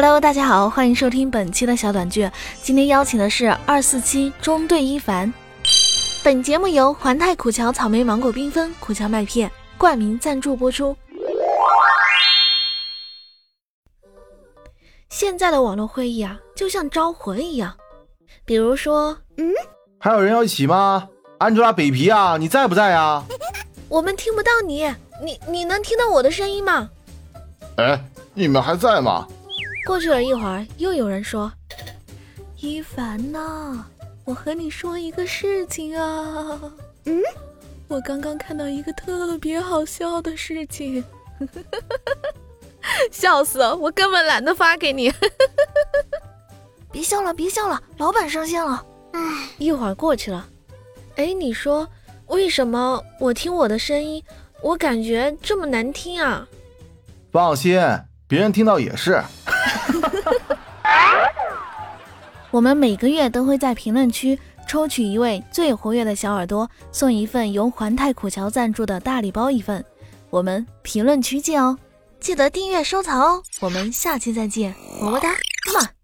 Hello，大家好，欢迎收听本期的小短剧。今天邀请的是二四七中队一凡。本节目由环太苦荞草莓芒果缤纷苦荞麦片冠名赞助播出。现在的网络会议啊，就像招魂一样。比如说，嗯，还有人要一起吗？安吉拉北皮啊，你在不在啊？我们听不到你，你你能听到我的声音吗？哎，你们还在吗？过去了一会儿，又有人说：“一凡呐，我和你说一个事情啊。”嗯，我刚刚看到一个特别好笑的事情，笑死了！我根本懒得发给你。别笑了，别笑了，老板上线了。唉，一会儿过去了。哎，你说为什么我听我的声音，我感觉这么难听啊？放心，别人听到也是。我们每个月都会在评论区抽取一位最活跃的小耳朵，送一份由环太苦荞赞助的大礼包一份。我们评论区见哦，记得订阅收藏哦。我们下期再见，么么哒，么。